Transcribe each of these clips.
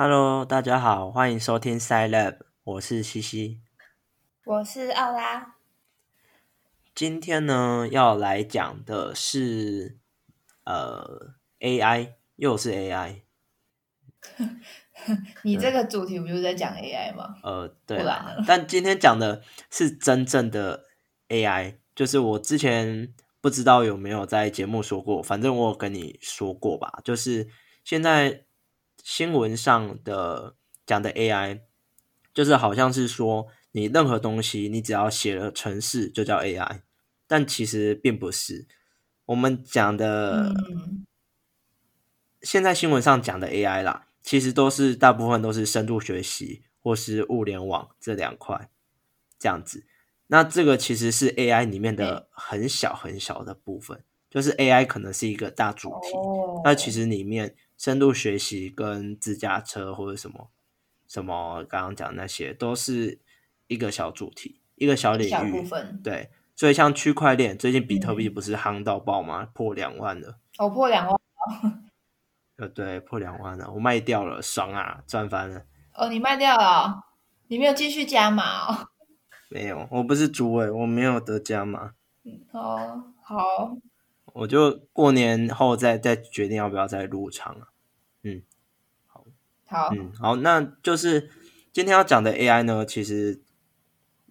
Hello，大家好，欢迎收听 Side Lab，我是西西。我是奥拉。今天呢，要来讲的是呃 AI，又是 AI。你这个主题不就是在讲 AI 吗？呃，对但今天讲的是真正的 AI，就是我之前不知道有没有在节目说过，反正我有跟你说过吧，就是现在新闻上的讲的 AI，就是好像是说你任何东西你只要写了程式就叫 AI，但其实并不是。我们讲的、嗯，现在新闻上讲的 AI 啦，其实都是大部分都是深度学习或是物联网这两块这样子。那这个其实是 AI 里面的很小很小的部分，就是 AI 可能是一个大主题，哦，那其实里面深度学习跟自驾车或者什么什么刚刚讲那些，都是一个小主题，一个小领域。分，对，所以像区块链，最近比特币嗯不是夯到爆吗？破两万了。我破两万呃，对，破两万了，我卖掉了，爽啊，赚翻了。哦，你卖掉了哦，你没有继续加码哦。没有，我不是主委，我没有得加码，哦，好，我就过年后再再决定要不要再入场嗯。好，嗯，好，那就是今天要讲的 AI 呢，其实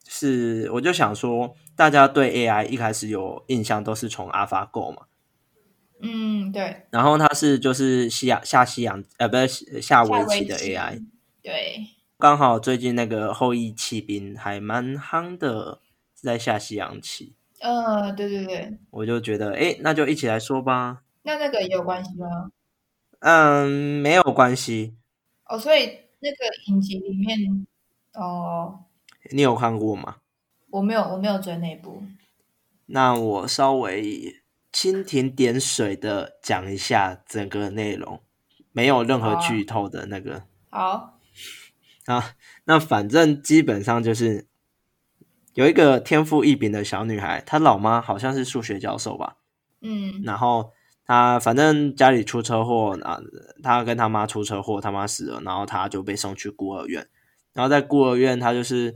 是我就想说，大家对 AI 一开始有印象都是从 AlphaGo 嘛，嗯，对，然后它是就是西洋下西洋呃不是下围棋的 AI，对，刚好最近那个后羿骑兵还蛮夯的，是在下西洋棋，呃，对对对，我就觉得诶，那就一起来说吧。那那个也有关系吗？嗯，没有关系，哦，所以那个影集里面，哦，你有看过吗？我没有，我没有追那部。那我稍微蜻蜓点水的讲一下整个内容，没有任何剧透的那个好，啊。那反正基本上就是有一个天赋异禀的小女孩，她老妈好像是数学教授吧，嗯，然后她反正家里出车祸啊，她跟她妈出车祸，她妈死了，然后她就被送去孤儿院，然后在孤儿院，她就是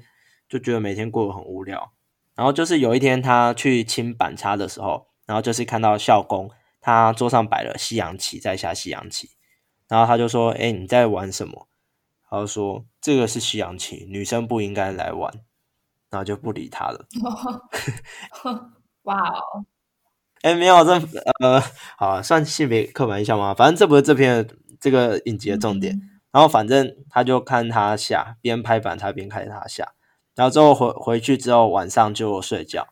就觉得每天过得很无聊，然后就是有一天她去清板擦的时候，然后就是看到校工他桌上摆了西洋棋，在下西洋棋，然后他就说：“哎，你在玩什么？”他就说：“这个是西洋棋，女生不应该来玩。”然后就不理他了。哇哦，哎，没有这呃，好啊算性别刻板印象吗？反正这不是这篇这个影集的重点。嗯然后反正他就看他下，边拍板他边看他下，然后之后回回去之后晚上就睡觉，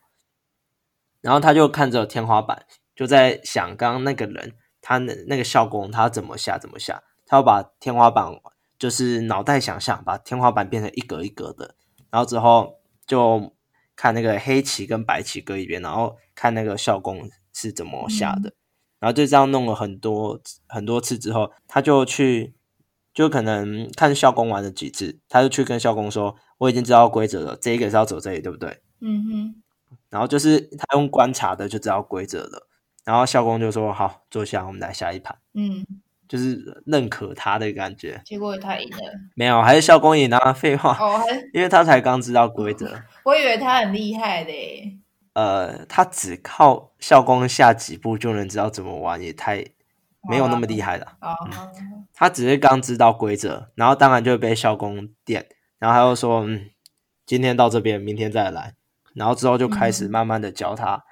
然后他就看着天花板，就在想刚刚那个人他那那个校工他怎么下怎么下，他要把天花板就是脑袋想象把天花板变成一格一格的，然后之后就看那个黑棋跟白棋搁一边，然后看那个校工是怎么下的，然后就这样弄了很多很多次之后，他就去就可能看校工玩了几次，他就去跟校工说：“我已经知道规则了，这一个是要走这里，对不对嗯哼，？”然后就是他用观察的就知道规则了，然后校工就说：“好，坐下，我们来下一盘。嗯，”就是认可他的感觉。结果他赢了。没有，还是校工赢啊，废话，哦，还因为他才刚知道规则。我以为他很厉害嘞。呃，他只靠校工下几步就能知道怎么玩，也太没有那么厉害了。哦，他只是刚知道规则，然后当然就被校工电，然后他又说，嗯，今天到这边，明天再来，然后之后就开始嗯慢慢的教他，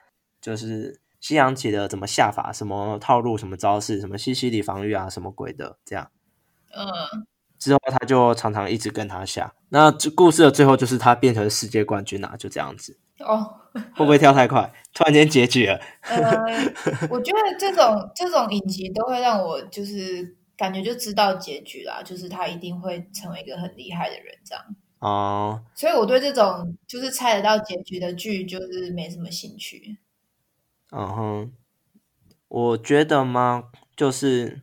就是西洋棋的怎么下法，什么套路，什么招式，什么西西里防御啊，什么鬼的，这样嗯，之后他就常常一直跟他下。那这故事的最后就是他变成世界冠军啊，就这样子，哦，会不会跳太快？突然间结局了，呃，我觉得这种这种影集都会让我就是感觉就知道结局啦，就是他一定会成为一个很厉害的人这样。哦、所以我对这种就是猜得到结局的剧就是没什么兴趣。嗯哼，我觉得嘛？就是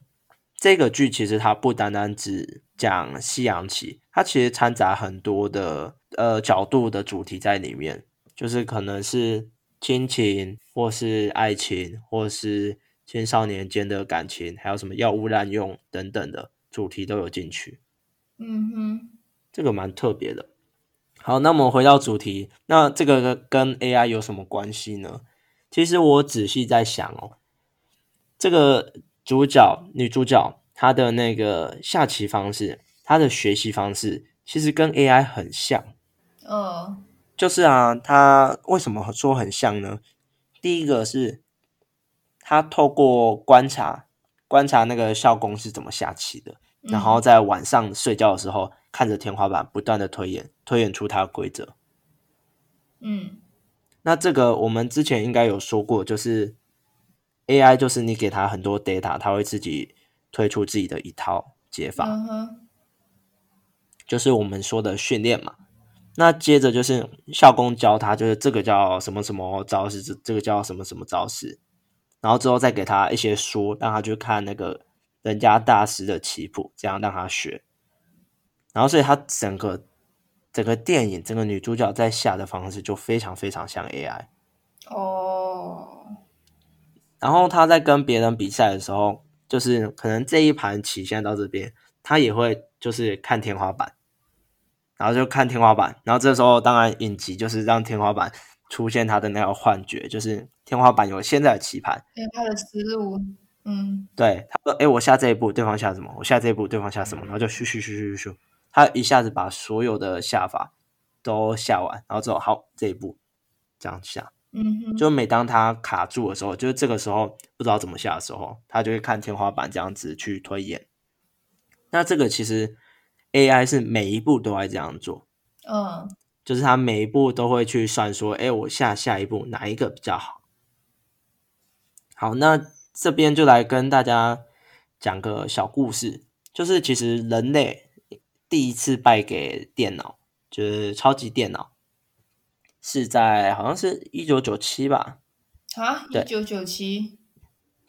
这个剧其实它不单单只讲西洋棋，它其实掺杂很多的呃角度的主题在里面，就是可能是亲情，或是爱情，或是青少年间的感情，还有什么药物滥用等等的主题都有进去。嗯哼，这个蛮特别的。好，那我们回到主题，那这个跟 AI 有什么关系呢？其实我仔细在想哦，这个主角女主角她的那个下棋方式，她的学习方式，其实跟 AI 很像。嗯，就是啊，她为什么说很像呢？第一个是她透过观察，观察那个校工是怎么下棋的，然后在晚上睡觉的时候，看着天花板不断的推演，推演出它的规则。嗯，那这个我们之前应该有说过，就是 AI，就是你给它很多 data，它会自己推出自己的一套解法，就是我们说的训练嘛。那接着就是校工教他，就是这个叫什么什么招式，这这个叫什么什么招式，然后之后再给他一些书，让他去看那个人家大师的棋谱，这样让他学。然后所以他整个整个电影，整个女主角在下的方式就非常非常像 AI。哦，然后他在跟别人比赛的时候，就是可能这一盘棋现在到这边，他也会就是看天花板，然后就看天花板，然后这时候当然影集就是让天花板出现他的那个幻觉，就是天花板有现在的棋盘，因为他的思路，嗯对他说：“哎，我下这一步，对方下什么？我下这一步，对方下什么？”然后就咻咻咻咻咻，他一下子把所有的下法都下完，然后之后好这一步这样下。嗯哼，就每当他卡住的时候，就是这个时候不知道怎么下的时候，他就会看天花板这样子去推演。那这个其实 AI 是每一步都在这样做，嗯就是他每一步都会去算说，哎，我下下一步哪一个比较好？好，那这边就来跟大家讲个小故事，就是其实人类第一次败给电脑，就是超级电脑，是在好像是一九九七吧，啊，对。一九九七，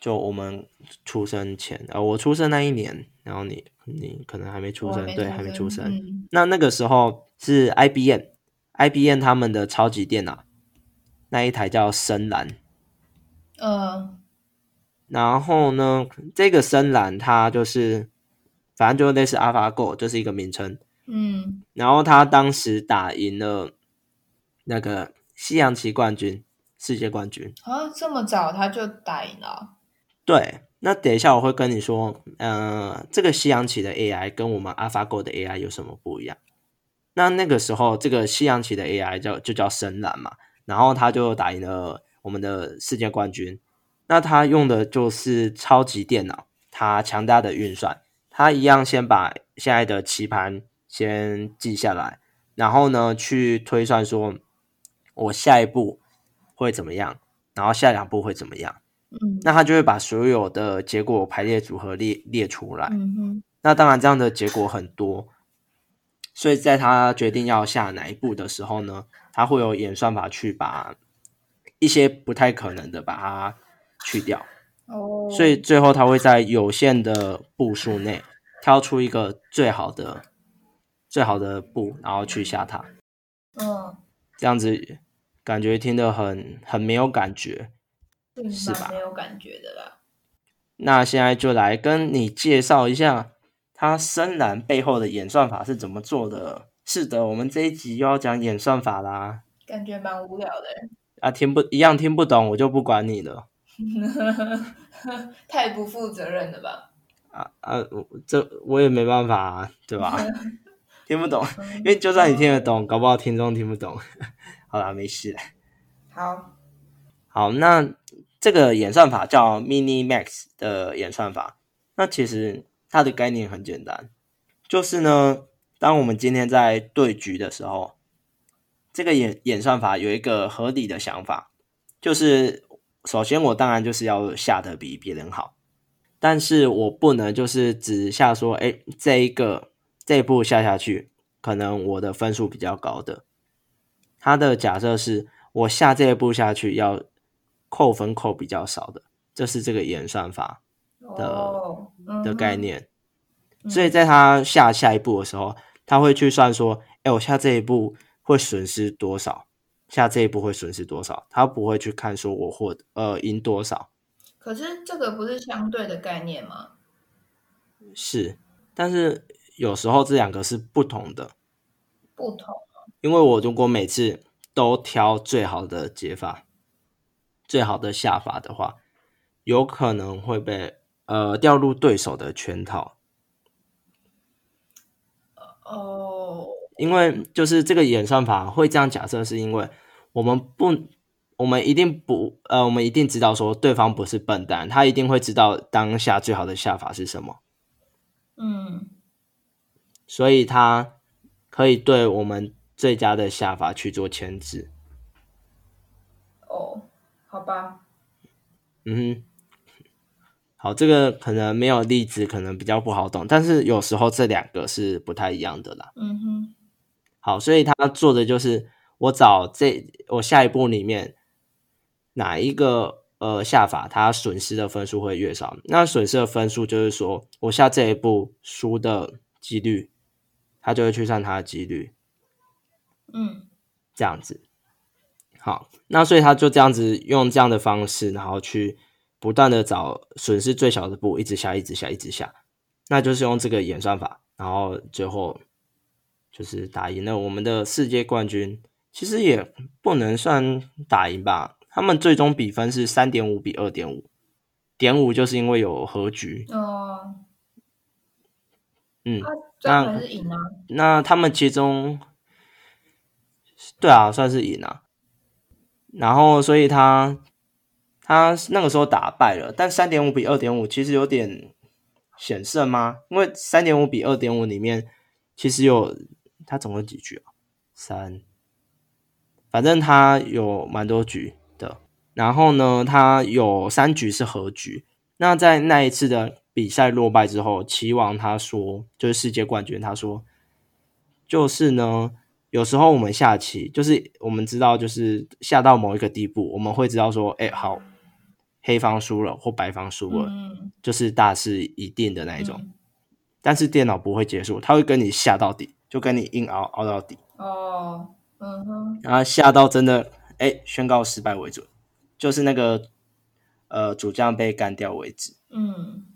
就我们出生前，呃，我出生那一年，然后你你可能还没出生，对，还没出生。嗯。那那个时候是 IBM，IBM 他们的超级电脑，那一台叫深蓝。呃。然后呢，这个深蓝它就是，反正就类似 AlphaGo，就是一个名称。嗯然后他当时打赢了那个西洋棋冠军，世界冠军。啊，这么早他就打赢了，对，那等一下我会跟你说，呃，这个西洋棋的 AI 跟我们 AlphaGo 的 AI 有什么不一样？那那个时候，这个西洋棋的 AI 叫就叫深蓝嘛，然后他就打赢了我们的世界冠军。那他用的就是超级电脑，它强大的运算，它一样先把现在的棋盘先记下来，然后呢去推算说，我下一步会怎么样，然后下两步会怎么样。嗯那他就会把所有的结果排列组合列列出来。嗯哼，那当然，这样的结果很多，所以在他决定要下哪一步的时候呢，他会有演算法去把一些不太可能的把它去掉，哦，所以最后他会在有限的步数内挑出一个最好的最好的步，然后去下它。嗯，这样子感觉听得很很没有感觉。是吧没有感觉的啦。那现在就来跟你介绍一下它深蓝背后的演算法是怎么做的。是的，我们这一集又要讲演算法啦。感觉蛮无聊的，啊，听不一样听不懂，我就不管你了。太不负责任了吧？啊啊，我这我也没办法、啊，对吧？听不懂，因为就算你听得懂，搞不好听众听不懂。好啦，没事。好，好，那这个演算法叫 Mini Max 的演算法。那其实它的概念很简单，就是呢，当我们今天在对局的时候，这个演演算法有一个合理的想法，就是首先我当然就是要下的比别人好，但是我不能就是只下说，哎，这一个这一步下下去，可能我的分数比较高的。他的假设是我下这一步下去要扣分扣比较少的，这是这个演算法的的概，念。嗯所以在他下下一步的时候，他会去算说，哎，我下这一步会损失多少，下这一步会损失多少，他不会去看说我获呃赢多少，可是这个不是相对的概念吗？是，但是有时候这两个是不同的，不同。因为我如果每次都挑最好的解法、最好的下法的话，有可能会被呃掉入对手的圈套。哦，因为就是这个演算法会这样假设，是因为我们不，我们一定不，呃，我们一定知道说对方不是笨蛋，他一定会知道当下最好的下法是什么。嗯，所以他可以对我们最佳的下法去做牵制。哦，好吧。嗯哼。好，这个可能没有例子，可能比较不好懂，但是有时候这两个是不太一样的啦。嗯哼。好，所以他做的就是我找这我下一步里面哪一个呃下法，他损失的分数会越少。那损失的分数就是说我下这一步输的几率，他就会去算他的几率。嗯，这样子。好，那所以他就这样子用这样的方式，然后去。不断的找损失最小的步，一直下，一直下，一直下，那就是用这个演算法，然后最后就是打赢了我们的世界冠军。其实也不能算打赢吧，他们最终比分是三点五比二点五，点五就是因为有和局。哦，嗯，那是赢啊。那他们其中，对啊，算是赢啊。然后，所以他。他那个时候打败了，但三点五比二点五其实有点险胜吗？因为三点五比二点五里面其实有他总共几局啊？三，反正他有蛮多局的。然后呢，他有三局是和局。那在那一次的比赛落败之后，棋王他说就是世界冠军，他说就是呢，有时候我们下棋就是我们知道就是下到某一个地步，我们会知道说，哎，好。黑方输了或白方输了，就是大势已定的那一种。但是电脑不会结束，它会跟你下到底，就跟你硬熬熬到底。哦，嗯哼。然后下到真的哎宣告失败为准，就是那个呃主将被干掉为止。嗯。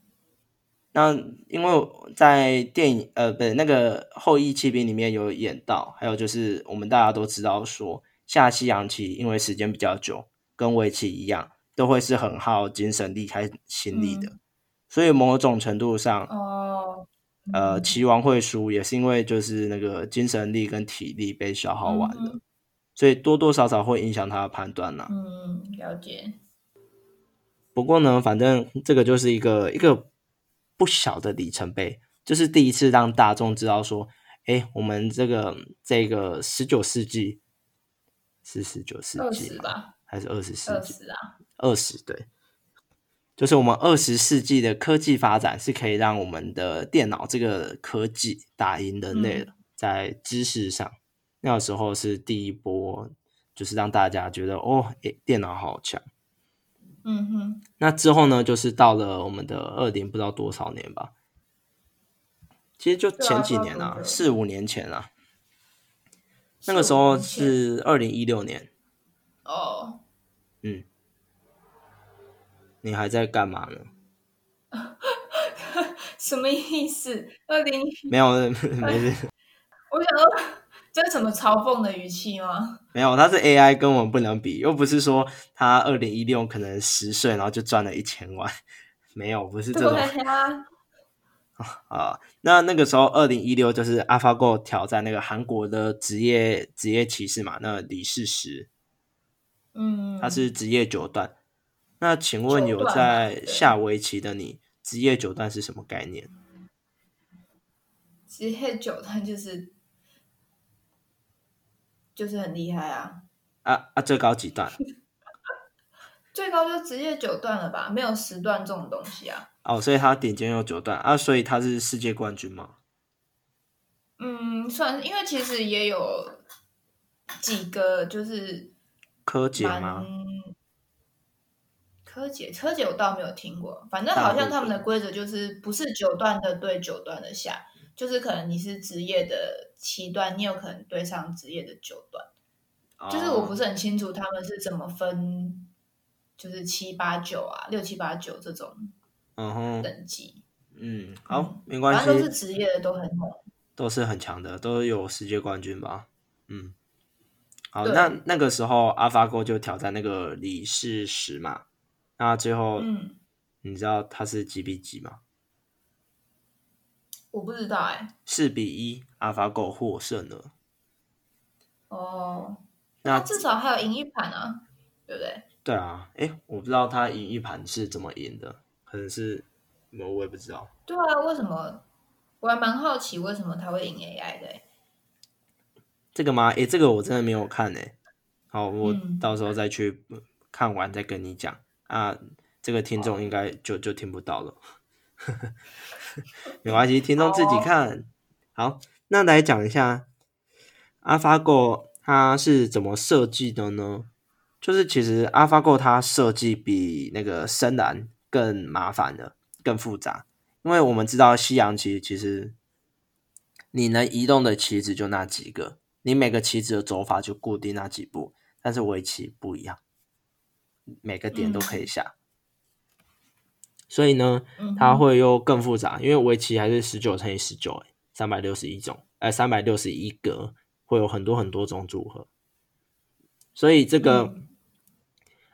那因为在电影呃不那个后羿骑兵里面有演到，还有就是我们大家都知道说下西洋棋因为时间比较久，跟围棋一样。都会是很耗精神力、还心力的，所以某种程度上，哦，呃，棋王会输也是因为就是那个精神力跟体力被消耗完了，所以多多少少会影响他的判断呐。嗯，了解。不过呢，反正这个就是一个一个不小的里程碑，就是第一次让大众知道说，哎，我们这个这个十九世纪是十九世纪吧？还是二十世纪？二十啊。二十对，就是我们二十世纪的科技发展是可以让我们的电脑这个科技打赢人类的，在知识上，那个时候是第一波，就是让大家觉得哦，诶，电脑好强。嗯哼。那之后呢，就是到了我们的二零不知道多少年吧，其实就前几年啊，四五年前啊，那个时候是二零一六年。哦。嗯。你还在干嘛呢？什么意思？二零没有没事。我想说，这是什么嘲讽的语气吗？没有，他是 AI，跟我们不能比。又不是说他二零一六可能十岁，然后就赚了一千万。没有，不是这种。啊，那那个时候二零一六就是 AlphaGo 挑战那个韩国的职业职业骑士嘛，那李世石。嗯。他是职业九段。那请问有在下围棋的你，职业九段是什么概念？职业九段就是就是很厉害啊！啊啊，最高几段？最高就职业九段了吧？没有十段这种东西啊！哦，所以他顶尖有九段啊，所以他是世界冠军吗？嗯，算，因为其实也有几个就是柯洁吗？柯姐，柯姐我倒没有听过。反正好像他们的规则就是不是九段的对九段的下，就是可能你是职业的七段，你有可能对上职业的九段。就是我不是很清楚他们是怎么分，就是七八九啊，六七八九这种嗯等级。嗯，好，没关系，都是职业的，都很猛，都是很强的，都有世界冠军吧？嗯，好，那那个时候 AlphaGo 就挑战那个李世石嘛，那最后，嗯，你知道他是几比几吗？我不知道哎，四比一，AlphaGo 获胜了。哦，那至少还有赢一盘啊，对不对？对啊，哎，我不知道他赢一盘是怎么赢的，可能是我我也不知道。对啊，为什么？我还蛮好奇为什么他会赢 AI 的。这个吗？哎，这个我真的没有看哎。好，我到时候再去看完再跟你讲啊。这个听众应该就就听不到了。没关系，听众自己看。好，那来讲一下 AlphaGo 它是怎么设计的呢？就是其实 AlphaGo 它设计比那个深蓝更麻烦的、更复杂。因为我们知道西洋棋其实你能移动的棋子就那几个，你每个棋子的走法就固定那几步，但是围棋不一样，每个点都可以下。所以呢，它会又更复杂，因为围棋还是十九乘以十九，三百六十一种，哎，三百六十一格，会有很多很多种组合。所以这个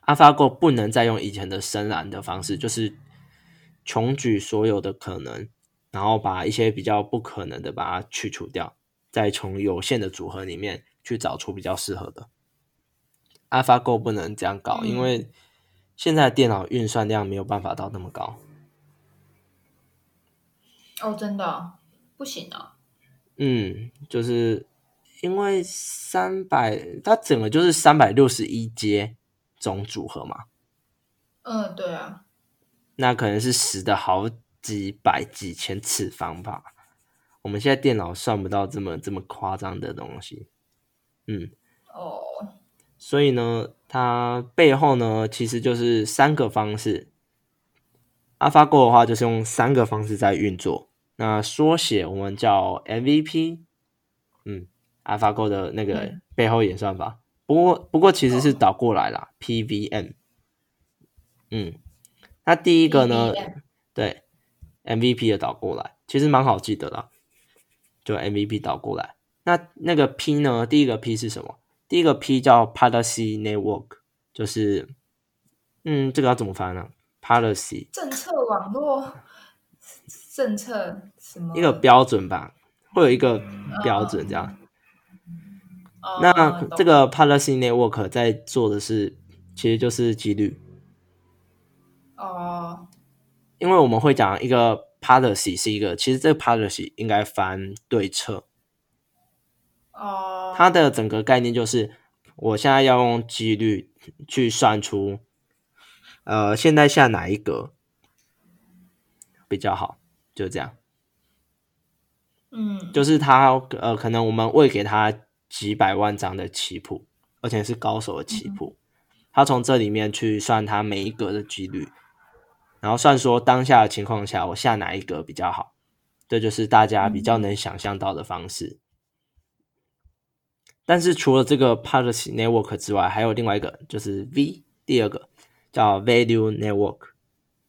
AlphaGo 不能再用以前的深蓝的方式，就是穷举所有的可能，然后把一些比较不可能的把它去除掉，再从有限的组合里面去找出比较适合的。AlphaGo 不能这样搞，因为。现在电脑运算量没有办法到那么高。哦，真的不行啊。嗯，就是因为三百，它整个就是三百六十一阶总组合嘛。嗯，对啊。那可能是十的好几百几千次方吧。我们现在电脑算不到这么这么夸张的东西。嗯。哦。所以呢？它背后呢，其实就是三个方式。AlphaGo 的话，就是用三个方式在运作。那缩写我们叫 MVP，嗯，AlphaGo 的那个背后演算法。不过，不过其实是倒过来啦 p v m 嗯，那第一个呢，对，MVP 的倒过来，其实蛮好记得啦，就 MVP 倒过来。那那个 P 呢？第一个 P 是什么？第一个 P 叫 Policy Network，就是，嗯，这个要怎么翻呢？Policy 政策网络，政策什么？一个标准吧，会有一个标准这样。那这个 Policy Network 在做的是，其实就是几率。哦。因为我们会讲一个 Policy 是一个，其实这个 Policy 应该翻对策。哦，它的整个概念就是，我现在要用几率去算出，呃，现在下哪一格比较好，就这样。嗯，就是他呃，可能我们喂给他几百万张的棋谱，而且是高手的棋谱，他从这里面去算他每一格的几率，然后算说当下的情况下我下哪一格比较好，这就是大家比较能想象到的方式。但是除了这个 policy network 之外，还有另外一个，就是 V，第二个叫 value network，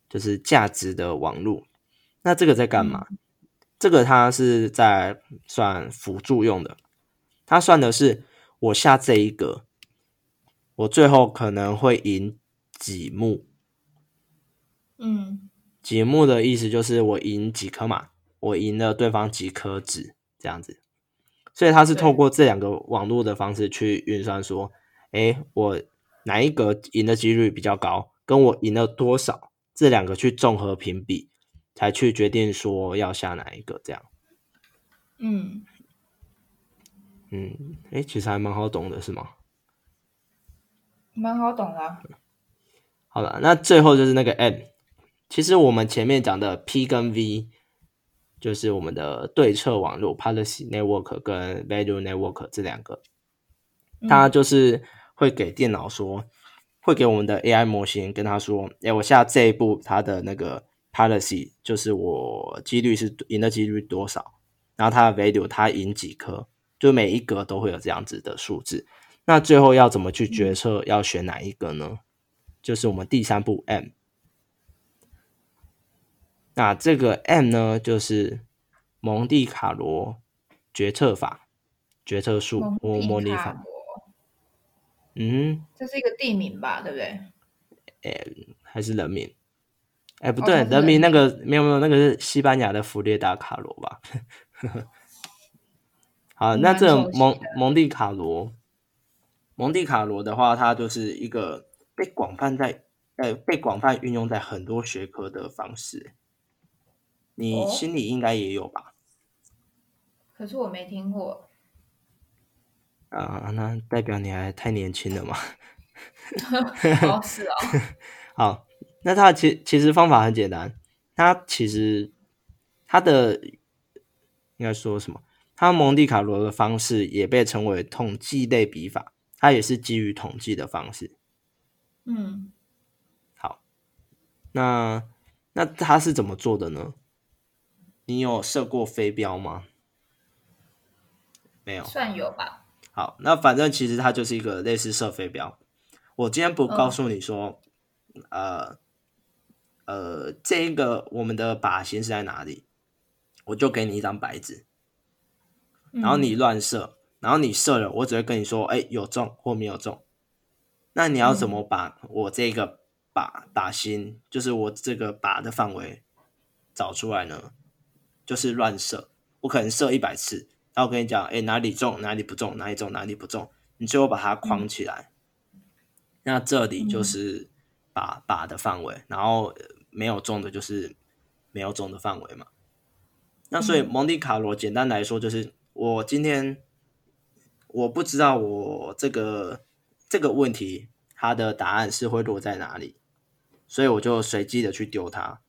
就是价值的网络。那这个在干嘛？这个它是在算辅助用的，它算的是我下这一个，我最后可能会赢几目。嗯，几目的意思就是我赢几颗嘛，我赢了对方几颗子，这样子。所以它是透过这两个网络的方式去运算，说，哎，我哪一个赢的几率比较高，跟我赢了多少，这两个去综合评比，才去决定说要下哪一个这样。嗯，嗯，哎，其实还蛮好懂的，是吗？蛮好懂的。好了，那最后就是那个 M，其实我们前面讲的 P 跟 V。就是我们的对策网络 （policy network） 跟 value network 这两个，它就是会给电脑说，会给我们的 AI 模型跟他说：“哎，我下这一步，它的那个 policy 就是我几率是赢的几率多少，然后它的 value 它赢几颗，就每一格都会有这样子的数字。那最后要怎么去决策要选哪一个呢？就是我们第三步 M。那这个 M 呢，就是蒙地卡罗决策法、决策术或模拟法。嗯，这是一个地名吧，对不对？哎，还是人名？哎，不对，人名那个没有没有，那个是西班牙的弗列达卡罗吧？好，那这蒙蒙地卡罗，蒙地卡罗的话，它就是一个被广泛在呃被广泛运用在很多学科的方式。你心里应该也有吧？可是我没听过。啊，那代表你还太年轻了嘛？哦，是哦。好，那它其其实方法很简单，它其实它的应该说什么？它蒙地卡罗的方式也被称为统计类笔法，它也是基于统计的方式。嗯，好，那那它是怎么做的呢？你有射过飞镖吗？没有，算有吧。好，那反正其实它就是一个类似射飞镖。我今天不告诉你说，呃呃，这一个我们的靶心是在哪里，我就给你一张白纸，然后你乱射，然后你射了，我只会跟你说，哎，有中或没有中。那你要怎么把我这个靶靶心，就是我这个靶的范围找出来呢？就是乱射，我可能射一百次。然后我跟你讲，哎，哪里中，哪里不中，哪里中，哪里不中，你最后把它框起来。那这里就是靶靶的范围，然后没有中的就是没有中的范围嘛。那所以蒙地卡罗简单来说就是，我今天我不知道我这个这个问题它的答案是会落在哪里，所以我就随机的去丢它，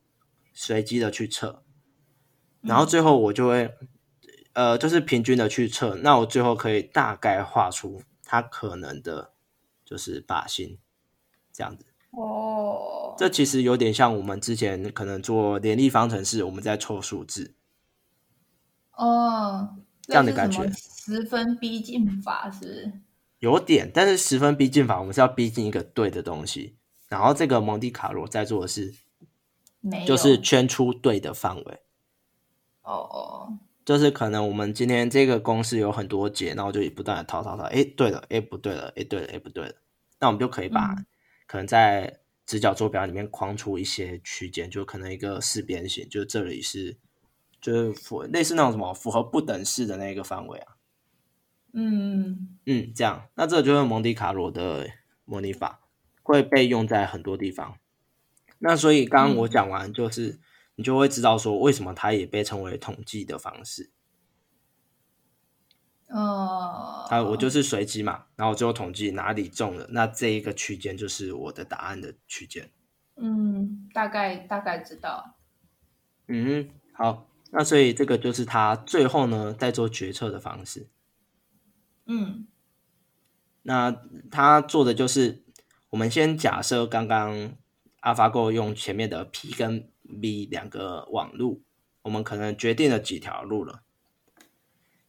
随机的去测，然后最后我就会。呃，就是平均的去测，那我最后可以大概画出它可能的，就是靶心这样子。哦，这其实有点像我们之前可能做联立方程式，我们在凑数字。哦，这样的感觉。十分逼近法是？有点，但是十分逼近法，我们是要逼近一个对的东西。然后这个蒙迪卡罗在做的是，就是圈出对的范围。哦哦。就是可能我们今天这个公式有很多节，然后就不断的套套套，哎，对了，哎，不对了，哎，对了，哎，不对了，那我们就可以把可能在直角坐标里面框出一些区间，就可能一个四边形，就这里是就是符类似那种什么符合不等式的那个范围啊。嗯嗯，这样，那这就是蒙迪卡罗的模拟法会被用在很多地方。那所以刚刚我讲完就是。你就会知道说为什么它也被称为统计的方式。哦，啊，我就是随机嘛，然后最后统计哪里中了，那这一个区间就是我的答案的区间。嗯，大概大概知道。嗯，好，那所以这个就是他最后呢在做决策的方式。嗯，那他做的就是我们先假设刚刚 AlphaGo 用前面的 P 跟 B 两个网路，我们可能决定了几条路了。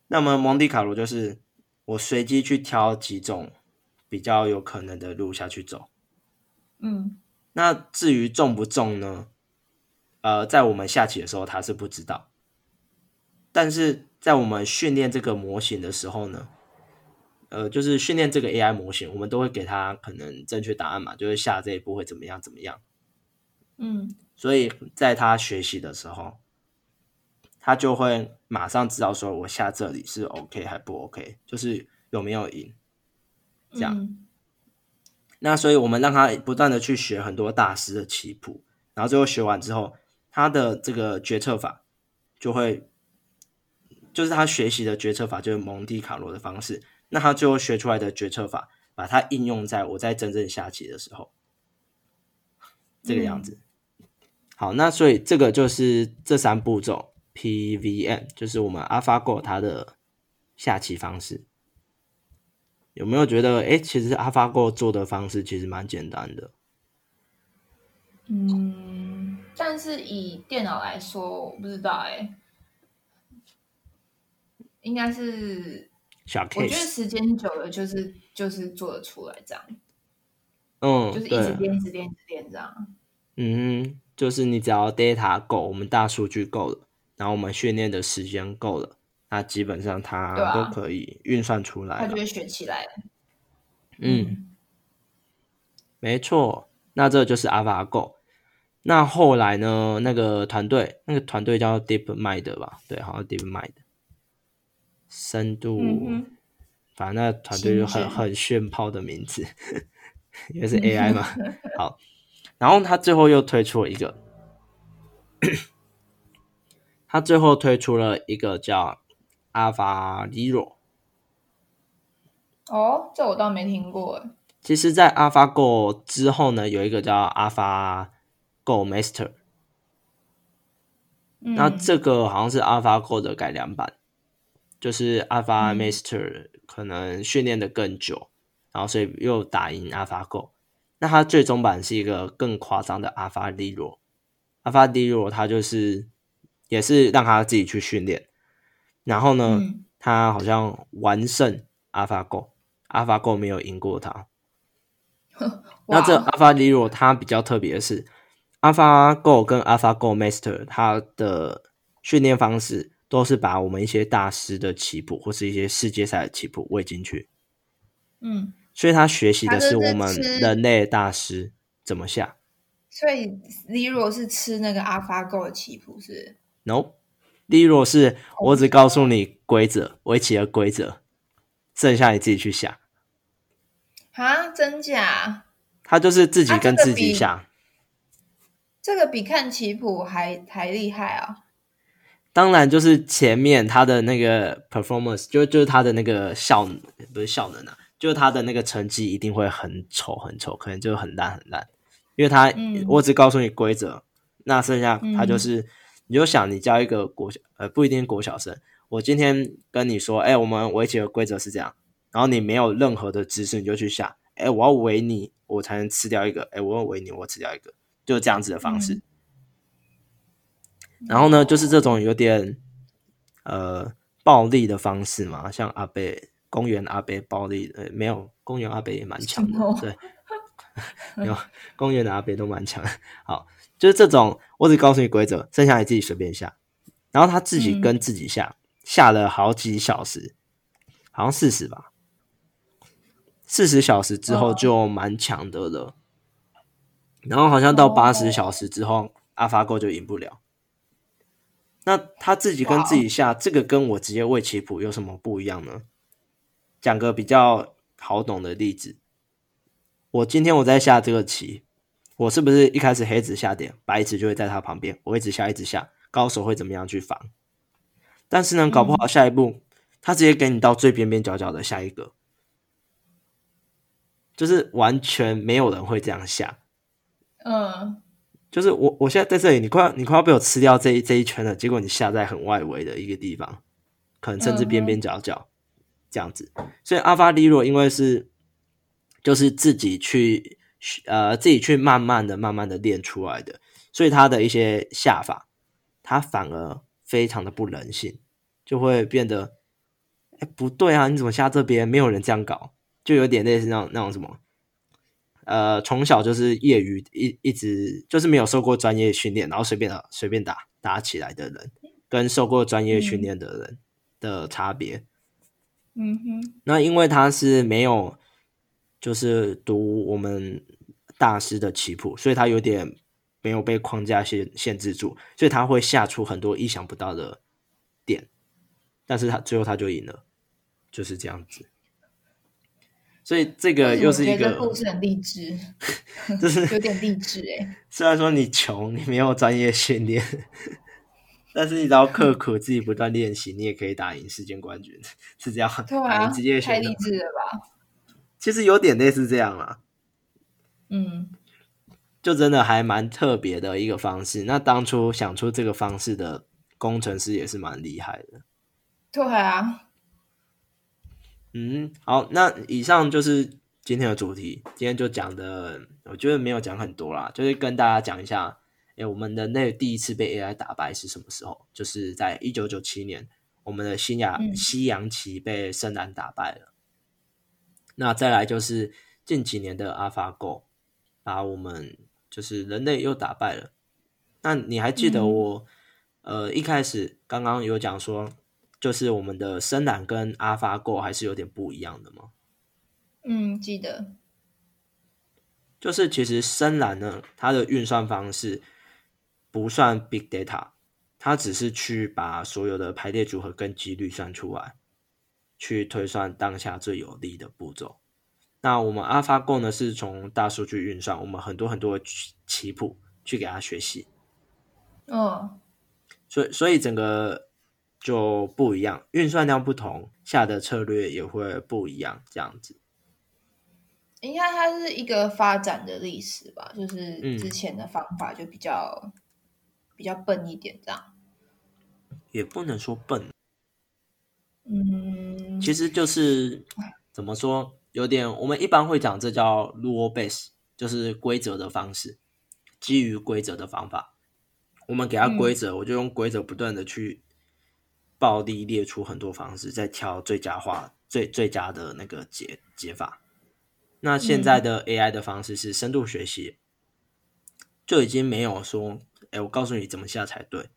那么蒙迪卡罗就是我随机去挑几种比较有可能的路下去走。嗯，那至于中不中呢？呃，在我们下棋的时候他是不知道，但是在我们训练这个模型的时候呢，呃，就是训练这个 AI 模型，我们都会给他可能正确答案嘛，就是下这一步会怎么样怎么样。嗯。所以在他学习的时候，他就会马上知道说，我下这里是 OK 还不 OK，就是有没有赢，这样。那所以我们让他不断的去学很多大师的棋谱，然后最后学完之后，他的这个决策法就会，就是他学习的决策法就是蒙蒂卡罗的方式。那他最后学出来的决策法，把它应用在我在真正下棋的时候，这个样子。好，那所以这个就是这三步骤，PVM 就是我们 AlphaGo 它的下棋方式。有没有觉得，哎，其实 AlphaGo 做的方式其实蛮简单的？嗯，但是以电脑来说，我不知道，哎，应该是小 case。我觉得时间久了，就是就是做得出来这样。嗯，就是一直练，一直练，一直练这样。嗯。就是你只要 data 够，我们大数据够了，然后我们训练的时间够了，那基本上它都可以运算出来，它就会学起来了。嗯，没错，那这就是 AlphaGo。那后来呢？那个团队，那个团队叫 DeepMind 吧？对，好像 DeepMind，深度，反正那团队就很很炫炮的名字，因为是 AI 嘛。好。然后他最后又推出了一个，他最后推出了一个叫 AlphaZero。哦，这我倒没听过。其实，在 AlphaGo 之后呢，有一个叫 AlphaGo Master。那这个好像是 AlphaGo 的改良版，就是 Alpha Master 可能训练的更久，然后所以又打赢 AlphaGo。那它最终版是一个更夸张的阿法利罗，阿法利罗它就是也是让他自己去训练，然后呢，他好像完胜阿法 Go，阿法 Go 没有赢过他。那这阿法利罗它比较特别的是，阿法 Go 跟阿法 Go Master 它的训练方式都是把我们一些大师的棋谱或是一些世界赛的棋谱喂进去，嗯。所以他学习的是我们人类大师怎么下。所以 Zero 是吃那个 AlphaGo 的棋谱是？No，Zero 是我只告诉你规则，围棋的规则，剩下你自己去下。啊，真假？他就是自己跟自己下。这个比看棋谱还还厉害啊！当然，就是前面他的那个 performance，就就是他的那个效不是效能啊。就他的那个成绩一定会很丑很丑，可能就很烂很烂，因为他我只告诉你规则，那剩下他就是，你就想你教一个国小呃不一定国小生，我今天跟你说，哎，我们围棋的规则是这样，然后你没有任何的知识，你就去下，哎，我要围你，我才能吃掉一个，哎，我要围你，我吃掉一个，就这样子的方式。然后呢，就是这种有点呃暴力的方式嘛，像阿贝。公园阿北暴力呃没有，公园阿北也蛮强的，对，有公园的阿北都蛮强。好，就是这种，我只告诉你规则，剩下你自己随便下。然后他自己跟自己下，下了好几小时，好像四十吧，四十小时之后就蛮强的了。然后好像到八十小时之后，阿发够就赢不了。那他自己跟自己下，这个跟我直接喂棋谱有什么不一样呢？讲个比较好懂的例子，我今天我在下这个棋，我是不是一开始黑子下点，白子就会在他旁边，我一直下一直下，高手会怎么样去防？但是呢，搞不好下一步他直接给你到最边边角角的下一个，就是完全没有人会这样下。嗯，就是我我现在在这里，你快你快要被我吃掉这一这一圈了，结果你下在很外围的一个地方，可能甚至边边角角。这样子，所以阿法利若因为是就是自己去呃自己去慢慢的、慢慢的练出来的，所以他的一些下法，他反而非常的不人性，就会变得哎不对啊，你怎么下这边？没有人这样搞，就有点类似那种那种什么呃从小就是业余一一直就是没有受过专业训练，然后随便随便打打起来的人，跟受过专业训练的人的差别。嗯哼，那因为他是没有，就是读我们大师的棋谱，所以他有点没有被框架限限制住，所以他会下出很多意想不到的点，但是他最后他就赢了，就是这样子。所以这个又是一个故事很励志，就是 有点励志哎。虽然说你穷，你没有专业训练。但是你只要刻苦，自己不断练习，你也可以打赢世界冠军，是这样。对啊，太励志了吧？其实有点类似这样啦。嗯，就真的还蛮特别的一个方式。那当初想出这个方式的工程师也是蛮厉害的。对啊。嗯，好，那以上就是今天的主题。今天就讲的，我觉得没有讲很多啦，就是跟大家讲一下。哎，我们人类第一次被 AI 打败是什么时候？就是在一九九七年，我们的新亚西洋棋被深蓝打败了。那再来就是近几年的 AlphaGo，把我们就是人类又打败了。那你还记得我呃一开始刚刚有讲说，就是我们的深蓝跟 AlphaGo 还是有点不一样的吗？嗯，记得。就是其实深蓝呢，它的运算方式不算 big data，它只是去把所有的排列组合跟几率算出来，去推算当下最有利的步骤。那我们 AlphaGo 呢，是从大数据运算，我们很多很多棋谱去给它学习。哦，所以所以整个就不一样，运算量不同，下的策略也会不一样，这样子。应该它是一个发展的历史吧，就是之前的方法就比较比较笨一点，这样。也不能说笨，嗯，其实就是怎么说，有点我们一般会讲这叫 rule base，就是规则的方式，基于规则的方法。我们给它规则，我就用规则不断的去暴力列出很多方式，再挑最佳化、最最佳的那个解解法。那现在的 AI 的方式是深度学习，就已经没有说，哎，我告诉你怎么下才对，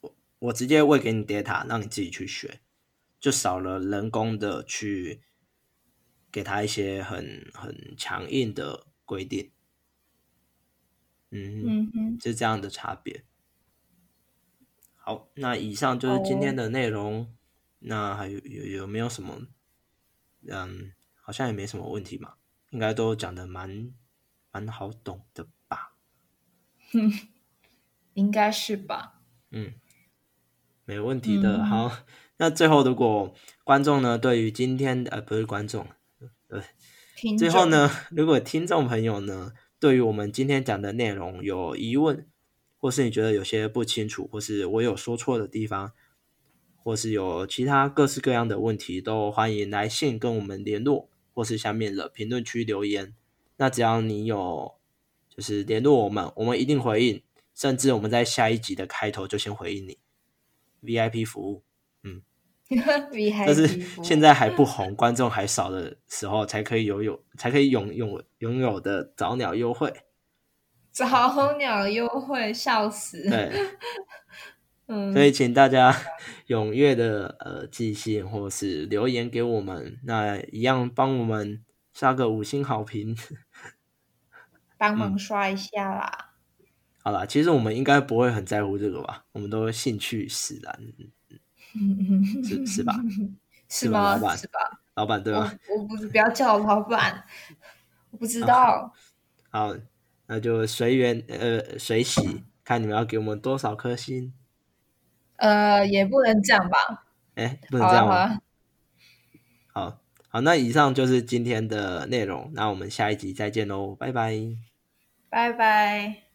我我直接喂给你 data，让你自己去学，就少了人工的去给他一些很很强硬的规定，嗯嗯，是这样的差别。好，那以上就是今天的内容，那还有有有没有什么，嗯？好像也没什么问题嘛，应该都讲的蛮蛮好懂的吧？应该是吧？嗯，没问题的。好，那最后如果观众呢，对于今天呃不是观众，呃，最后呢，如果听众朋友呢，对于我们今天讲的内容有疑问，或是你觉得有些不清楚，或是我有说错的地方，或是有其他各式各样的问题，都欢迎来信跟我们联络。或是下面的评论区留言，那只要你有就是联络我们，我们一定回应，甚至我们在下一集的开头就先回应你。VIP 服务，嗯，但是现在还不红，观众还少的时候，才可以拥有，才可以拥拥拥有的早鸟优惠。早鸟优惠，笑死！对。嗯所以，请大家踊跃的呃寄信或是留言给我们，那一样帮我们刷个五星好评，帮忙刷一下啦。好啦，其实我们应该不会很在乎这个吧？我们都兴趣使然，是是吧？是吗？老板是吧？老板对吧？我不不要叫我老板，我不知道。好，那就随缘呃随喜，看你们要给我们多少颗星。呃，也不能这样吧？哎，不能这样吗？好好，那以上就是今天的内容，那我们下一集再见喽，拜拜，拜拜。